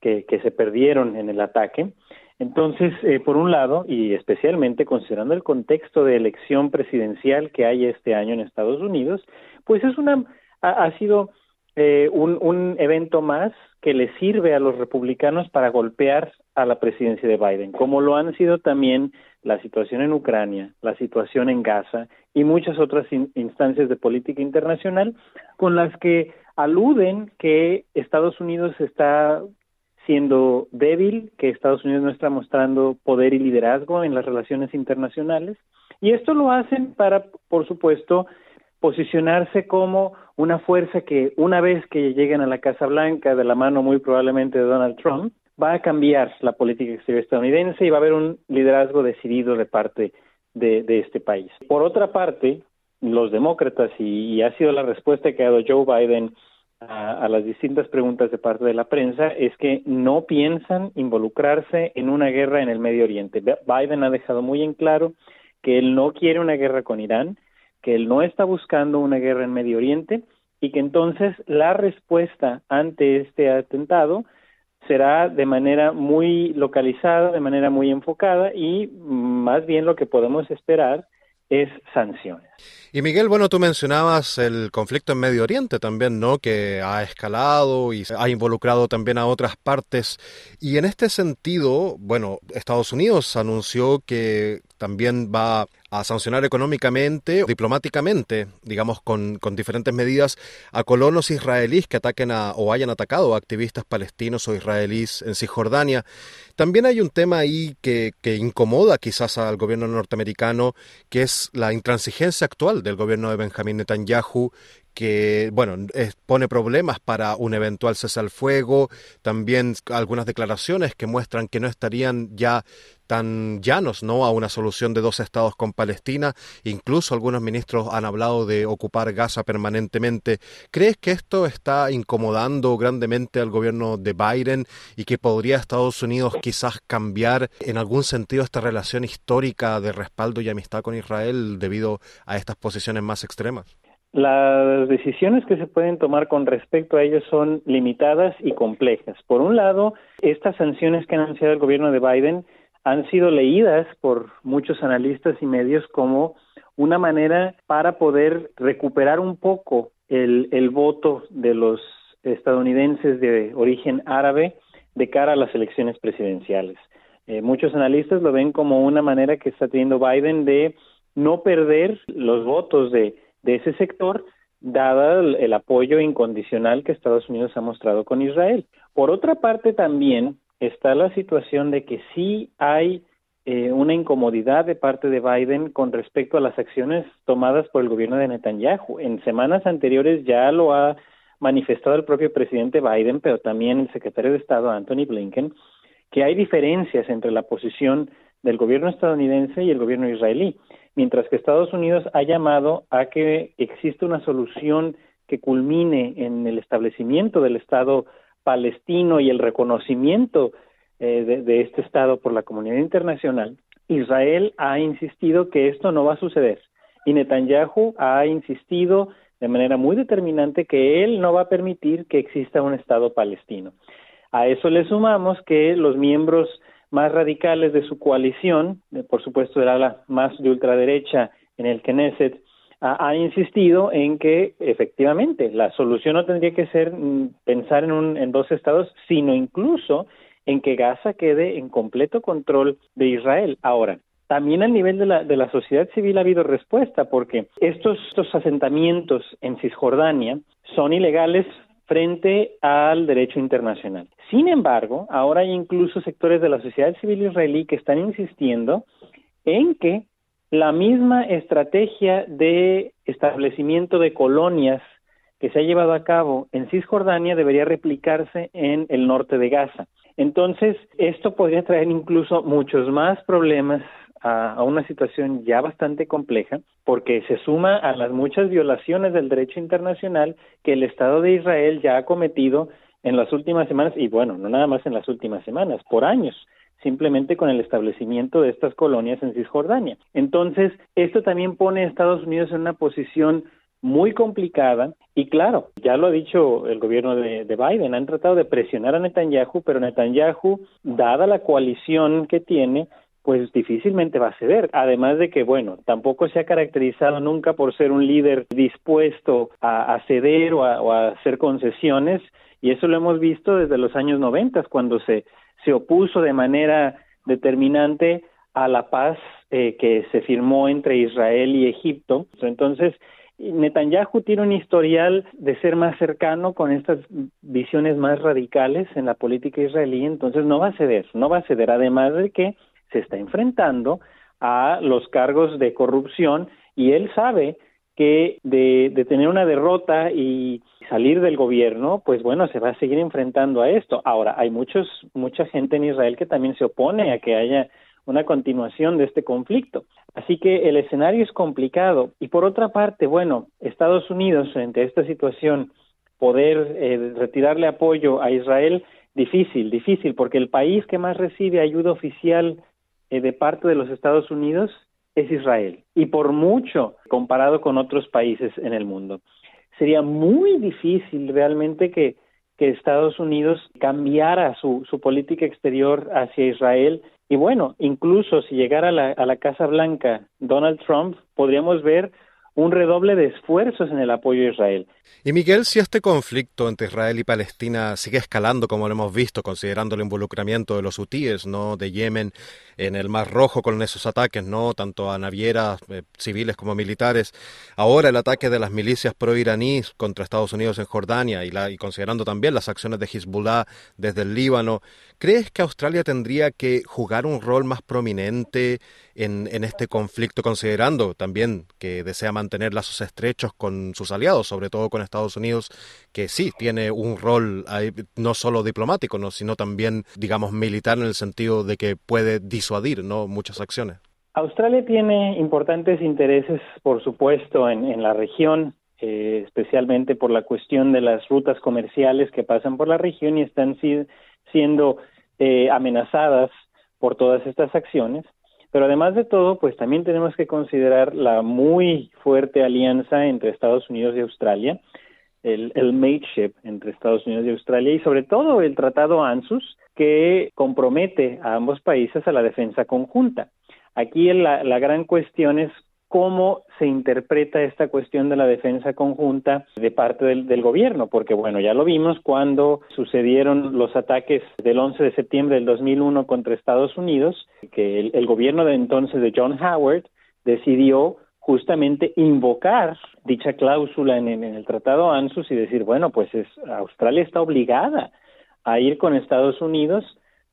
que, se perdieron en el ataque. Entonces, eh, por un lado, y especialmente considerando el contexto de elección presidencial que hay este año en Estados Unidos, pues es una ha sido eh, un, evento más que le sirve a los republicanos para golpear a la presidencia de Biden, como lo han sido también la situación en Ucrania, la situación en Gaza y muchas otras instancias de política internacional con las que aluden que Estados Unidos está siendo débil, que Estados Unidos no está mostrando poder y liderazgo en las relaciones internacionales. Y esto lo hacen para, por supuesto, posicionarse como una fuerza que una vez que lleguen a la Casa Blanca de la mano muy probablemente de Donald Trump, va a cambiar la política exterior estadounidense y va a haber un liderazgo decidido de parte de, este país. Por otra parte, los demócratas, y, ha sido la respuesta que ha dado Joe Biden a, a, las distintas preguntas de parte de la prensa, es que no piensan involucrarse en una guerra en el Medio Oriente. Biden ha dejado muy en claro que él no quiere una guerra con Irán, que él no está buscando una guerra en Medio Oriente y que entonces la respuesta ante este atentado será de manera muy localizada, de manera muy enfocada y más bien lo que podemos esperar es sanciones. Y Miguel, bueno, tú mencionabas el conflicto en Medio Oriente también, ¿no? Que ha escalado y ha involucrado también a otras partes. Y en este sentido, bueno, Estados Unidos anunció que también va a sancionar económicamente, diplomáticamente, digamos, con, diferentes medidas a colonos israelíes que ataquen o hayan atacado a activistas palestinos o israelíes en Cisjordania. También hay un tema ahí que incomoda quizás al gobierno norteamericano, que es la intransigencia actual del gobierno de Benjamín Netanyahu, que, bueno, pone problemas para un eventual cese al fuego, también algunas declaraciones que muestran que no estarían ya tan llanos no a una solución de dos estados con Palestina. Incluso algunos ministros han hablado de ocupar Gaza permanentemente. ¿Crees que esto está incomodando grandemente al gobierno de Biden y que podría Estados Unidos quizás cambiar en algún sentido esta relación histórica de respaldo y amistad con Israel debido a estas posiciones más extremas? Las decisiones que se pueden tomar con respecto a ellos son limitadas y complejas. Por un lado, estas sanciones que ha anunciado el gobierno de Biden han sido leídas por muchos analistas y medios como una manera para poder recuperar un poco el, el voto de los estadounidenses de origen árabe de cara a las elecciones presidenciales. Eh, muchos analistas lo ven como una manera que está teniendo Biden de no perder los votos de de ese sector, dada el, apoyo incondicional que Estados Unidos ha mostrado con Israel. Por otra parte, también está la situación de que sí hay eh, una incomodidad de parte de Biden con respecto a las acciones tomadas por el gobierno de Netanyahu. En semanas anteriores ya lo ha manifestado el propio presidente Biden, pero también el secretario de Estado Anthony Blinken, que hay diferencias entre la posición del gobierno estadounidense y el gobierno israelí, mientras que Estados Unidos ha llamado a que exista una solución que culmine en el establecimiento del Estado palestino y el reconocimiento eh, de, de este Estado por la comunidad internacional, Israel ha insistido que esto no va a suceder y Netanyahu ha insistido de manera muy determinante que él no va a permitir que exista un Estado palestino. A eso le sumamos que los miembros más radicales de su coalición, por supuesto era la más de ultraderecha en el Knesset, ha, insistido en que efectivamente la solución no tendría que ser mm, pensar en, un, en dos estados, sino incluso en que Gaza quede en completo control de Israel. Ahora, también a nivel de la, de la sociedad civil ha habido respuesta porque estos asentamientos en Cisjordania son ilegales frente al derecho internacional. Sin embargo, ahora hay incluso sectores de la sociedad civil israelí que están insistiendo en que la misma estrategia de establecimiento de colonias que se ha llevado a cabo en Cisjordania debería replicarse en el norte de Gaza. Entonces, esto podría traer incluso muchos más problemas a, una situación ya bastante compleja, porque se suma a las muchas violaciones del derecho internacional que el Estado de Israel ya ha cometido en las últimas semanas, y bueno, no nada más en las últimas semanas, por años simplemente con el establecimiento de estas colonias en Cisjordania. Entonces, esto también pone a Estados Unidos en una posición muy complicada y claro, ya lo ha dicho el gobierno de, Biden, han tratado de presionar a Netanyahu, pero Netanyahu, dada la coalición que tiene, pues difícilmente va a ceder. Además de que, bueno, tampoco se ha caracterizado nunca por ser un líder dispuesto a, ceder o a, o a hacer concesiones, y eso lo hemos visto desde los años 90, cuando se se opuso de manera determinante a la paz eh, que se firmó entre Israel y Egipto. Entonces, Netanyahu tiene un historial de ser más cercano con estas visiones más radicales en la política israelí, entonces no va a ceder, no va a ceder, además de que se está enfrentando a los cargos de corrupción y él sabe que de, tener una derrota y salir del gobierno, pues bueno, se va a seguir enfrentando a esto. Ahora, hay muchos, mucha gente en Israel que también se opone a que haya una continuación de este conflicto. Así que el escenario es complicado. Y por otra parte, bueno, Estados Unidos, frente a esta situación, poder eh, retirarle apoyo a Israel, difícil, difícil, porque el país que más recibe ayuda oficial de parte de los Estados Unidos es Israel, y por mucho comparado con otros países en el mundo sería muy difícil realmente que, Estados Unidos cambiara su, su política exterior hacia Israel. Y bueno, incluso si llegara la, a la Casa Blanca Donald Trump, podríamos ver un redoble de esfuerzos en el apoyo a Israel. Y Miguel, si este conflicto entre Israel y Palestina sigue escalando, como lo hemos visto, considerando el involucramiento de los hutíes, ¿no? de Yemen en el Mar Rojo con esos ataques, no tanto a navieras eh, civiles como militares, ahora el ataque de las milicias pro-iraníes contra Estados Unidos en Jordania y, la, y considerando también las acciones de Hezbollah desde el Líbano, ¿crees que Australia tendría que jugar un rol más prominente en, en este conflicto, considerando también que desea mantener lazos estrechos con sus aliados, sobre todo con Estados Unidos, que sí tiene un rol no solo diplomático, ¿no? sino también, digamos, militar en el sentido de que puede disuadir ¿no? muchas acciones. Australia tiene importantes intereses, por supuesto, en, la región, eh, especialmente por la cuestión de las rutas comerciales que pasan por la región y están si, siendo eh, amenazadas por todas estas acciones. Pero además de todo, pues también tenemos que considerar la muy fuerte alianza entre Estados Unidos y Australia, el, el mateship entre Estados Unidos y Australia y sobre todo el Tratado ANSUS que compromete a ambos países a la defensa conjunta. Aquí la, la gran cuestión es cómo se interpreta esta cuestión de la defensa conjunta de parte del, gobierno, porque bueno, ya lo vimos cuando sucedieron los ataques del 11 de septiembre del 2001 contra Estados Unidos, que el, gobierno de entonces de John Howard decidió justamente invocar dicha cláusula en, en, el Tratado ANSUS y decir, bueno, pues es, Australia está obligada a ir con Estados Unidos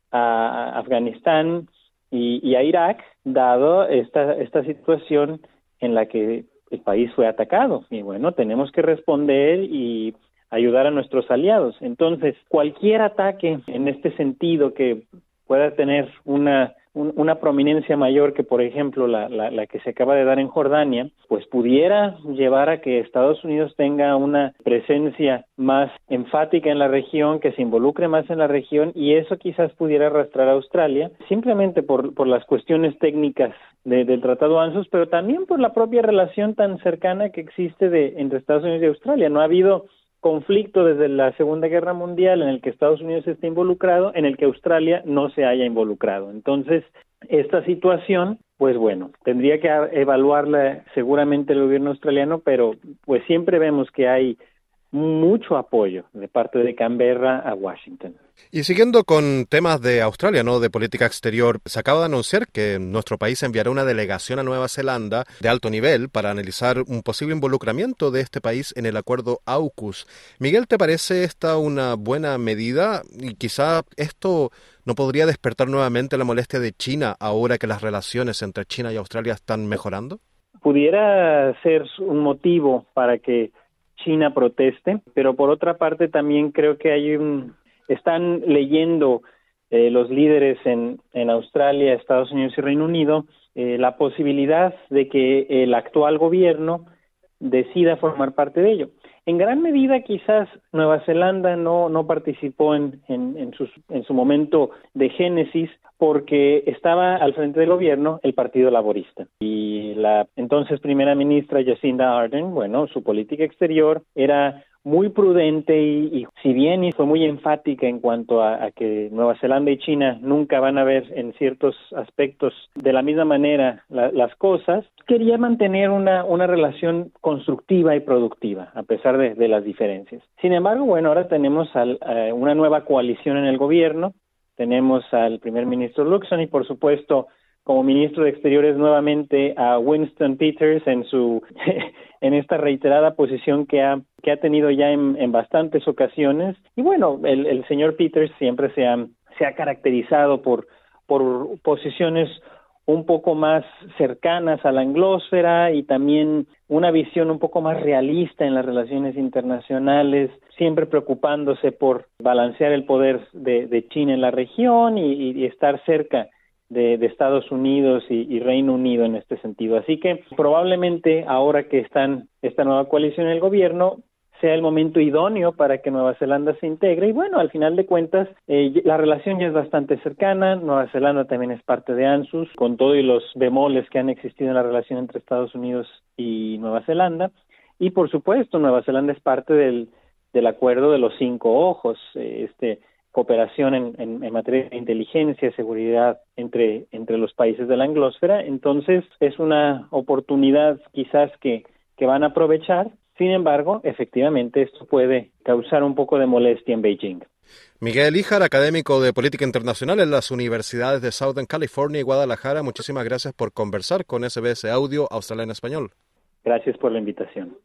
a Afganistán, y, a Irak, dado esta, esta situación en la que el país fue atacado. Y bueno, tenemos que responder y ayudar a nuestros aliados. Entonces, cualquier ataque en este sentido que pueda tener una una prominencia mayor que, por ejemplo, la, la, que se acaba de dar en Jordania, pues pudiera llevar a que Estados Unidos tenga una presencia más enfática en la región, que se involucre más en la región y eso quizás pudiera arrastrar a Australia, simplemente por, por las cuestiones técnicas del Tratado ANSUS, pero también por la propia relación tan cercana que existe de, entre Estados Unidos y Australia. No ha habido conflicto desde la Segunda Guerra Mundial en el que Estados Unidos está involucrado, en el que Australia no se haya involucrado. Entonces, esta situación, pues bueno, tendría que evaluarla seguramente el gobierno australiano, pero pues siempre vemos que hay mucho apoyo de parte de Canberra a Washington. Y siguiendo con temas de Australia, ¿no? De política exterior, se acaba de anunciar que nuestro país enviará una delegación a Nueva Zelanda de alto nivel para analizar un posible involucramiento de este país en el acuerdo AUKUS. Miguel, ¿te parece esta una buena medida? Y quizá esto no podría despertar nuevamente la molestia de China ahora que las relaciones entre China y Australia están mejorando? Pudiera ser un motivo para que China proteste, pero por otra parte también creo que hay un, están leyendo eh, los líderes en, Australia, Estados Unidos y Reino Unido eh, la posibilidad de que el actual gobierno decida formar parte de ello. En gran medida quizás Nueva Zelanda no, no participó en, en, en, en su momento de génesis porque estaba al frente del gobierno el Partido Laborista. Y la entonces primera ministra Jacinda Ardern, bueno, su política exterior era muy prudente y, si bien fue muy enfática en cuanto a, que Nueva Zelanda y China nunca van a ver en ciertos aspectos de la misma manera las cosas, quería mantener una, una relación constructiva y productiva a pesar de, las diferencias. Sin embargo, bueno, ahora tenemos eh, una nueva coalición en el gobierno tenemos al primer ministro Luxon y por supuesto como ministro de Exteriores nuevamente a Winston Peters en su (laughs) en esta reiterada posición que ha que ha tenido ya en, bastantes ocasiones. Y bueno el, el señor Peters siempre se ha se ha caracterizado por por posiciones un poco más cercanas a la anglósfera y también una visión un poco más realista en las relaciones internacionales, siempre preocupándose por balancear el poder de, China en la región y, estar cerca de, Estados Unidos y, Reino Unido en este sentido. Así que probablemente ahora que están esta nueva coalición en el gobierno, sea el momento idóneo para que Nueva Zelanda se integre. Y bueno, al final de cuentas, eh, la relación ya es bastante cercana. Nueva Zelanda también es parte de ANSUS, con todos los bemoles que han existido en la relación entre Estados Unidos y Nueva Zelanda. Y por supuesto, Nueva Zelanda es parte del, del acuerdo de los cinco ojos, eh, este cooperación en, en, materia de inteligencia y seguridad entre, entre los países de la anglosfera. Entonces, es una oportunidad quizás que, que van a aprovechar sin embargo, efectivamente, esto puede causar un poco de molestia en Beijing. Miguel Ijar, académico de Política Internacional en las universidades de Southern California y Guadalajara, muchísimas gracias por conversar con SBS Audio Australia en Español. Gracias por la invitación.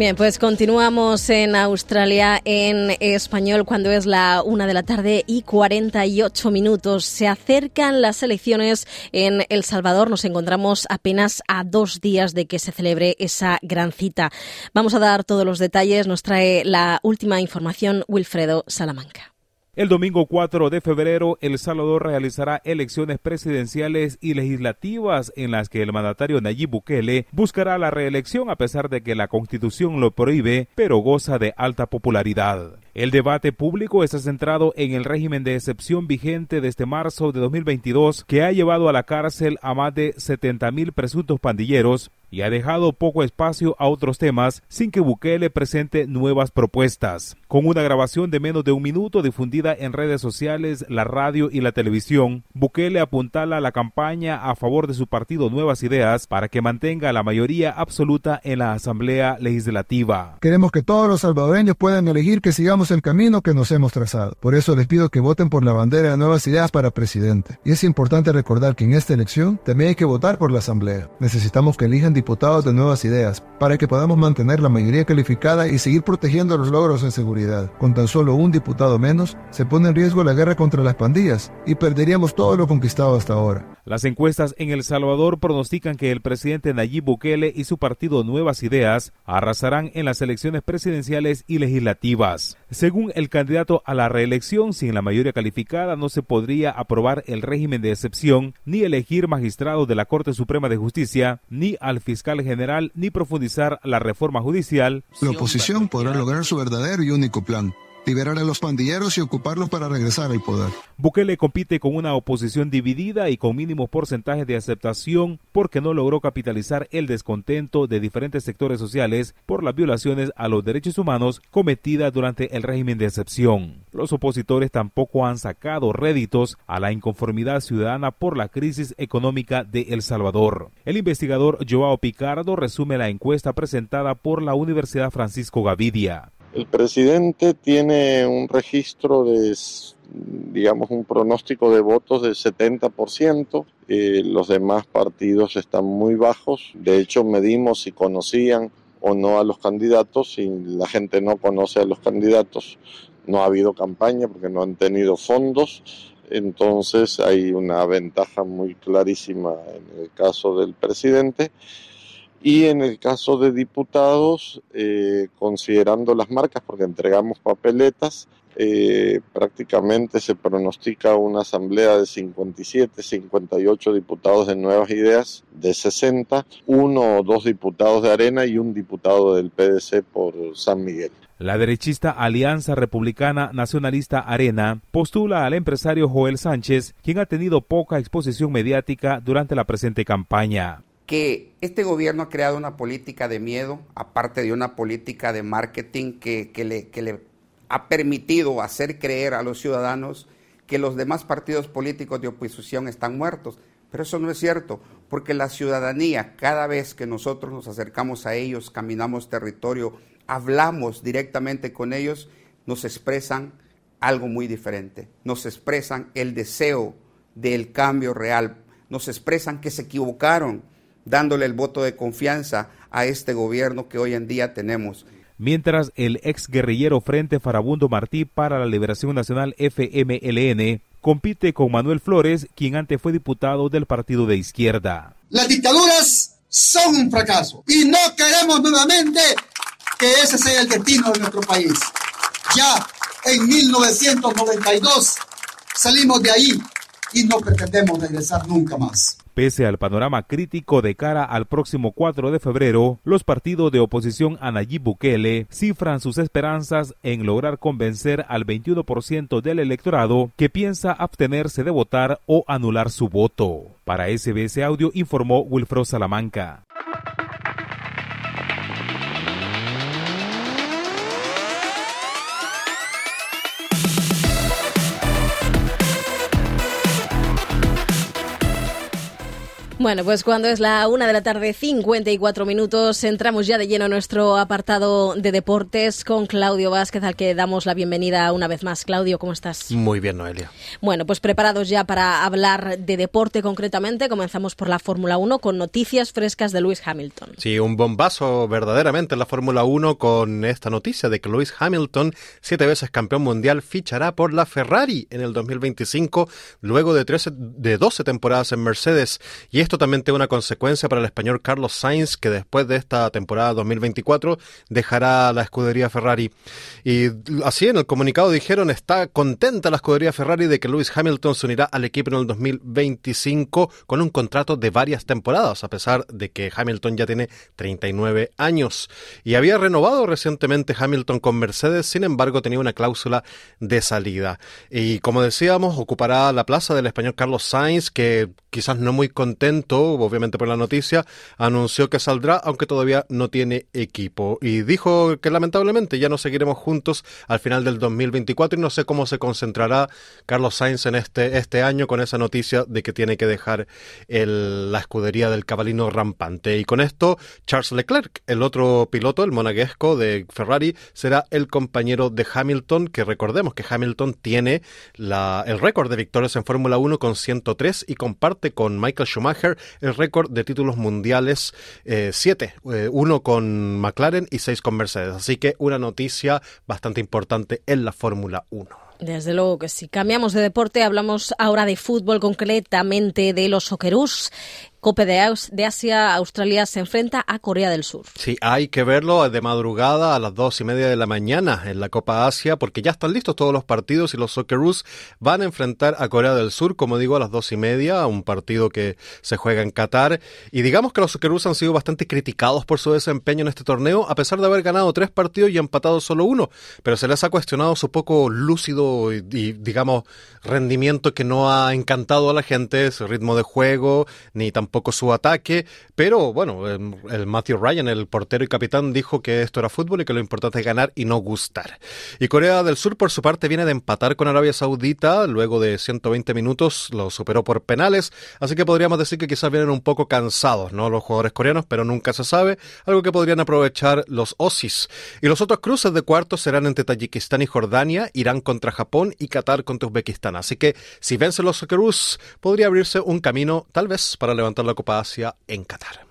Bien, pues continuamos en Australia en español cuando es la una de la tarde y 48 minutos. Se acercan las elecciones en El Salvador. Nos encontramos apenas a dos días de que se celebre esa gran cita. Vamos a dar todos los detalles. Nos trae la última información Wilfredo Salamanca. El domingo 4 de febrero, El Salvador realizará elecciones presidenciales y legislativas en las que el mandatario Nayib Bukele buscará la reelección a pesar de que la constitución lo prohíbe, pero goza de alta popularidad. El debate público está centrado en el régimen de excepción vigente desde marzo de 2022 que ha llevado a la cárcel a más de 70.000 presuntos pandilleros y ha dejado poco espacio a otros temas sin que Bukele presente nuevas propuestas. Con una grabación de menos de un minuto difundida en redes sociales, la radio y la televisión, Bukele apuntala la campaña a favor de su partido Nuevas Ideas para que mantenga la mayoría absoluta en la Asamblea Legislativa. Queremos que todos los salvadoreños puedan elegir que sigamos el camino que nos hemos trazado. Por eso les pido que voten por la bandera de nuevas ideas para presidente. Y es importante recordar que en esta elección también hay que votar por la Asamblea. Necesitamos que elijan diputados de nuevas ideas para que podamos mantener la mayoría calificada y seguir protegiendo los logros en seguridad. Con tan solo un diputado menos, se pone en riesgo la guerra contra las pandillas y perderíamos todo lo conquistado hasta ahora. Las encuestas en El Salvador pronostican que el presidente Nayib Bukele y su partido Nuevas Ideas arrasarán en las elecciones presidenciales y legislativas. Según el candidato a la reelección, sin la mayoría calificada no se podría aprobar el régimen de excepción, ni elegir magistrados de la Corte Suprema de Justicia, ni al fiscal general, ni profundizar la reforma judicial. La oposición podrá lograr su verdadero y único plan liberar a los pandilleros y ocuparlos para regresar al poder. Bukele compite con una oposición dividida y con mínimos porcentajes de aceptación porque no logró capitalizar el descontento de diferentes sectores sociales por las violaciones a los derechos humanos cometidas durante el régimen de excepción. Los opositores tampoco han sacado réditos a la inconformidad ciudadana por la crisis económica de El Salvador. El investigador Joao Picardo resume la encuesta presentada por la Universidad Francisco Gavidia. El presidente tiene un registro de, digamos, un pronóstico de votos del 70%. Eh, los demás partidos están muy bajos. De hecho, medimos si conocían o no a los candidatos. Si la gente no conoce a los candidatos, no ha habido campaña porque no han tenido fondos. Entonces hay una ventaja muy clarísima en el caso del presidente. Y en el caso de diputados, eh, considerando las marcas, porque entregamos papeletas, eh, prácticamente se pronostica una asamblea de 57, 58 diputados de Nuevas Ideas, de 60, uno o dos diputados de Arena y un diputado del PDC por San Miguel. La derechista Alianza Republicana Nacionalista Arena postula al empresario Joel Sánchez, quien ha tenido poca exposición mediática durante la presente campaña que este gobierno ha creado una política de miedo, aparte de una política de marketing que, le, que le ha permitido hacer creer a los ciudadanos que los demás partidos políticos de oposición están muertos. Pero eso no es cierto, porque la ciudadanía, cada vez que nosotros nos acercamos a ellos, caminamos territorio, hablamos directamente con ellos, nos expresan algo muy diferente. Nos expresan el deseo del cambio real, nos expresan que se equivocaron, dándole el voto de confianza a este gobierno que hoy en día tenemos. Mientras el ex guerrillero Frente Farabundo Martí para la Liberación Nacional FMLN compite con Manuel Flores, quien antes fue diputado del Partido de Izquierda. Las dictaduras son un fracaso y no queremos nuevamente que ese sea el destino de nuestro país. Ya en 1992 salimos de ahí y no pretendemos regresar nunca más. Pese al panorama crítico de cara al próximo 4 de febrero, los partidos de oposición a Nayib Bukele cifran sus esperanzas en lograr convencer al 21% del electorado que piensa abstenerse de votar o anular su voto. Para SBS Audio informó Wilfredo Salamanca. Bueno, pues cuando es la una de la tarde, 54 minutos, entramos ya de lleno en nuestro apartado de deportes con Claudio Vázquez, al que damos la bienvenida una vez más. Claudio, ¿cómo estás? Muy bien, Noelia. Bueno, pues preparados ya para hablar de deporte concretamente. Comenzamos por la Fórmula 1 con noticias frescas de Lewis Hamilton. Sí, un bombazo verdaderamente en la Fórmula 1 con esta noticia de que Lewis Hamilton, siete veces campeón mundial, fichará por la Ferrari en el 2025, luego de, 13, de 12 temporadas en Mercedes. Y esto también tiene una consecuencia para el español Carlos Sainz, que después de esta temporada 2024 dejará la escudería Ferrari. Y así en el comunicado dijeron, está contenta la escudería Ferrari de que Lewis Hamilton se unirá al equipo en el 2025 con un contrato de varias temporadas, a pesar de que Hamilton ya tiene 39 años. Y había renovado recientemente Hamilton con Mercedes, sin embargo tenía una cláusula de salida. Y como decíamos, ocupará la plaza del español Carlos Sainz, que quizás no muy contento obviamente por la noticia, anunció que saldrá, aunque todavía no tiene equipo. Y dijo que lamentablemente ya no seguiremos juntos al final del 2024 y no sé cómo se concentrará Carlos Sainz en este, este año con esa noticia de que tiene que dejar el, la escudería del cabalino rampante. Y con esto, Charles Leclerc, el otro piloto, el monaguesco de Ferrari, será el compañero de Hamilton, que recordemos que Hamilton tiene la, el récord de victorias en Fórmula 1 con 103 y comparte con Michael Schumacher el récord de títulos mundiales 7, eh, uno con McLaren y seis con Mercedes. Así que una noticia bastante importante en la Fórmula 1. Desde luego que si cambiamos de deporte, hablamos ahora de fútbol, concretamente de los Socceroos. Cope de, Asia, Australia se enfrenta a Corea del Sur. Sí, hay que verlo de madrugada a las dos y media de la mañana en la Copa Asia, porque ya están listos todos los partidos y los Socceroos van a enfrentar a Corea del Sur, como digo, a las dos y media, un partido que se juega en Qatar. Y digamos que los Socceroos han sido bastante criticados por su desempeño en este torneo, a pesar de haber ganado tres partidos y empatado solo uno, pero se les ha cuestionado su poco lúcido y, digamos, rendimiento que no ha encantado a la gente, su ritmo de juego, ni tampoco poco su ataque, pero bueno, el, Matthew Ryan, el portero y capitán, dijo que esto era fútbol y que lo importante es ganar y no gustar. Y Corea del Sur, por su parte, viene de empatar con Arabia Saudita, luego de 120 minutos lo superó por penales, así que podríamos decir que quizás vienen un poco cansados, ¿no? Los jugadores coreanos, pero nunca se sabe, algo que podrían aprovechar los Osis. Y los otros cruces de cuartos serán entre Tayikistán y Jordania, Irán contra Japón y Qatar contra Uzbekistán. Así que si vencen los Socceroos, podría abrirse un camino, tal vez, para levantar la Copa Asia en Qatar.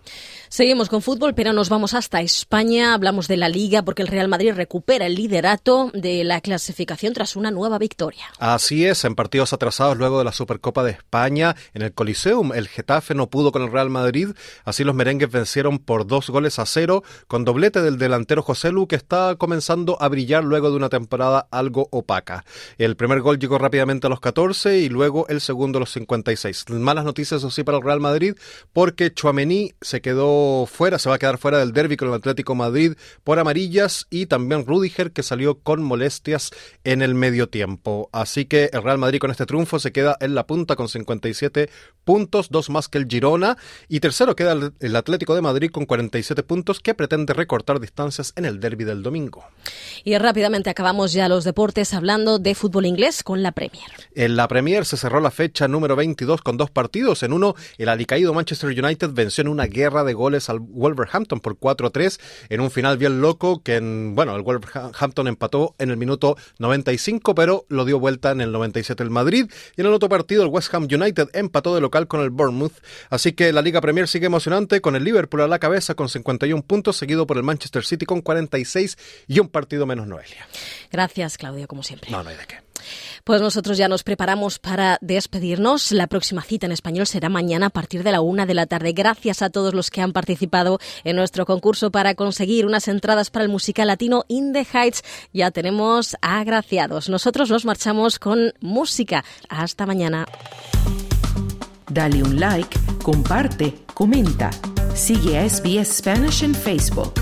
Seguimos con fútbol, pero nos vamos hasta España. Hablamos de la Liga porque el Real Madrid recupera el liderato de la clasificación tras una nueva victoria. Así es, en partidos atrasados luego de la Supercopa de España en el Coliseum, el Getafe no pudo con el Real Madrid. Así los merengues vencieron por dos goles a cero con doblete del delantero José Lu que está comenzando a brillar luego de una temporada algo opaca. El primer gol llegó rápidamente a los 14 y luego el segundo a los 56. Malas noticias, eso sí, para el Real Madrid porque Chuamení se quedó fuera, se va a quedar fuera del derby con el Atlético Madrid por amarillas y también Rudiger que salió con molestias en el medio tiempo. Así que el Real Madrid con este triunfo se queda en la punta con 57 puntos, dos más que el Girona y tercero queda el Atlético de Madrid con 47 puntos que pretende recortar distancias en el derby del domingo. Y rápidamente acabamos ya los deportes hablando de fútbol inglés con la Premier. En la Premier se cerró la fecha número 22 con dos partidos. En uno, el alicaído Manchester United venció en una guerra de goles al Wolverhampton por 4-3 en un final bien loco que, en, bueno, el Wolverhampton empató en el minuto 95, pero lo dio vuelta en el 97 el Madrid. Y en el otro partido, el West Ham United empató de local con el Bournemouth. Así que la Liga Premier sigue emocionante con el Liverpool a la cabeza con 51 puntos, seguido por el Manchester City con 46 y un partido menos Noelia. Gracias, Claudio, como siempre. No, no hay de qué. Pues nosotros ya nos preparamos para despedirnos. La próxima cita en español será mañana a partir de la una de la tarde. Gracias a todos los que han participado en nuestro concurso para conseguir unas entradas para el musical latino In the Heights. Ya tenemos agraciados. Nosotros nos marchamos con música. Hasta mañana. Dale un like, comparte, comenta. Sigue a SBS Spanish en Facebook.